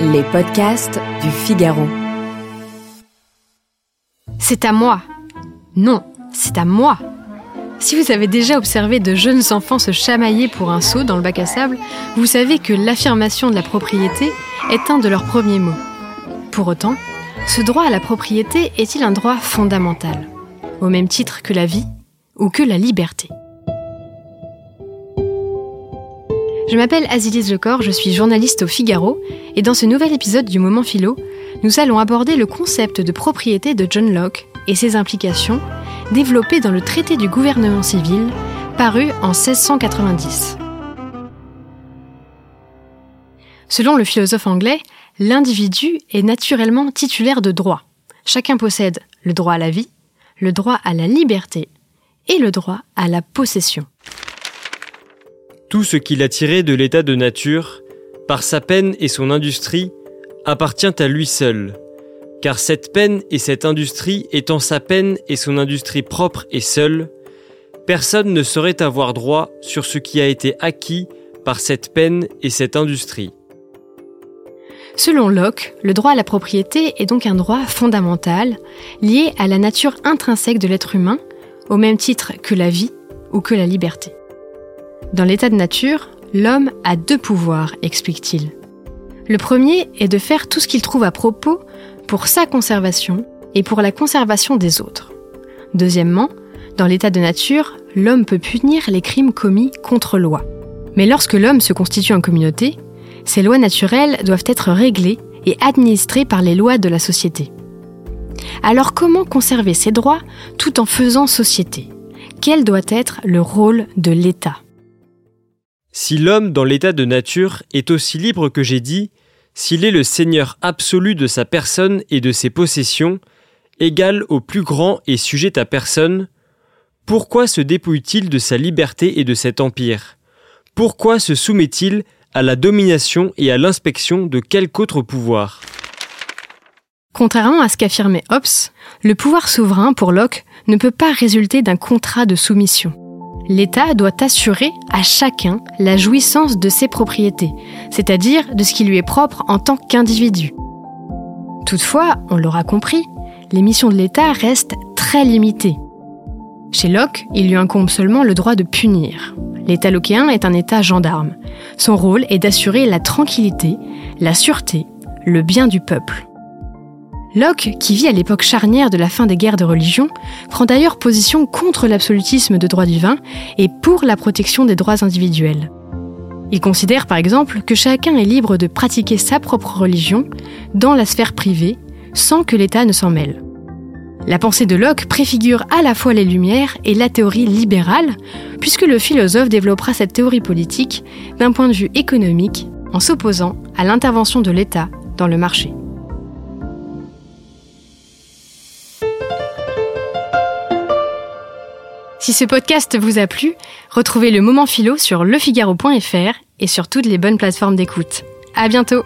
Les podcasts du Figaro. C'est à moi. Non, c'est à moi. Si vous avez déjà observé de jeunes enfants se chamailler pour un seau dans le bac à sable, vous savez que l'affirmation de la propriété est un de leurs premiers mots. Pour autant, ce droit à la propriété est-il un droit fondamental, au même titre que la vie ou que la liberté? Je m'appelle Azilis Lecor, je suis journaliste au Figaro, et dans ce nouvel épisode du Moment Philo, nous allons aborder le concept de propriété de John Locke et ses implications, développé dans le traité du gouvernement civil, paru en 1690. Selon le philosophe anglais, l'individu est naturellement titulaire de droits. Chacun possède le droit à la vie, le droit à la liberté et le droit à la possession. Tout ce qu'il a tiré de l'état de nature, par sa peine et son industrie, appartient à lui seul. Car cette peine et cette industrie étant sa peine et son industrie propre et seule, personne ne saurait avoir droit sur ce qui a été acquis par cette peine et cette industrie. Selon Locke, le droit à la propriété est donc un droit fondamental, lié à la nature intrinsèque de l'être humain, au même titre que la vie ou que la liberté. Dans l'état de nature, l'homme a deux pouvoirs, explique-t-il. Le premier est de faire tout ce qu'il trouve à propos pour sa conservation et pour la conservation des autres. Deuxièmement, dans l'état de nature, l'homme peut punir les crimes commis contre loi. Mais lorsque l'homme se constitue en communauté, ces lois naturelles doivent être réglées et administrées par les lois de la société. Alors comment conserver ces droits tout en faisant société? Quel doit être le rôle de l'État? Si l'homme dans l'état de nature est aussi libre que j'ai dit, s'il est le seigneur absolu de sa personne et de ses possessions, égal au plus grand et sujet à personne, pourquoi se dépouille-t-il de sa liberté et de cet empire? Pourquoi se soumet-il à la domination et à l'inspection de quelque autre pouvoir? Contrairement à ce qu'affirmait Hobbes, le pouvoir souverain pour Locke ne peut pas résulter d'un contrat de soumission l'État doit assurer à chacun la jouissance de ses propriétés, c'est-à-dire de ce qui lui est propre en tant qu'individu. Toutefois, on l'aura compris, les missions de l'État restent très limitées. Chez Locke, il lui incombe seulement le droit de punir. L'État lockéen est un État gendarme. Son rôle est d'assurer la tranquillité, la sûreté, le bien du peuple. Locke, qui vit à l'époque charnière de la fin des guerres de religion, prend d'ailleurs position contre l'absolutisme de droit divin et pour la protection des droits individuels. Il considère par exemple que chacun est libre de pratiquer sa propre religion dans la sphère privée sans que l'État ne s'en mêle. La pensée de Locke préfigure à la fois les Lumières et la théorie libérale, puisque le philosophe développera cette théorie politique d'un point de vue économique en s'opposant à l'intervention de l'État dans le marché. Si ce podcast vous a plu, retrouvez le moment philo sur lefigaro.fr et sur toutes les bonnes plateformes d'écoute. À bientôt!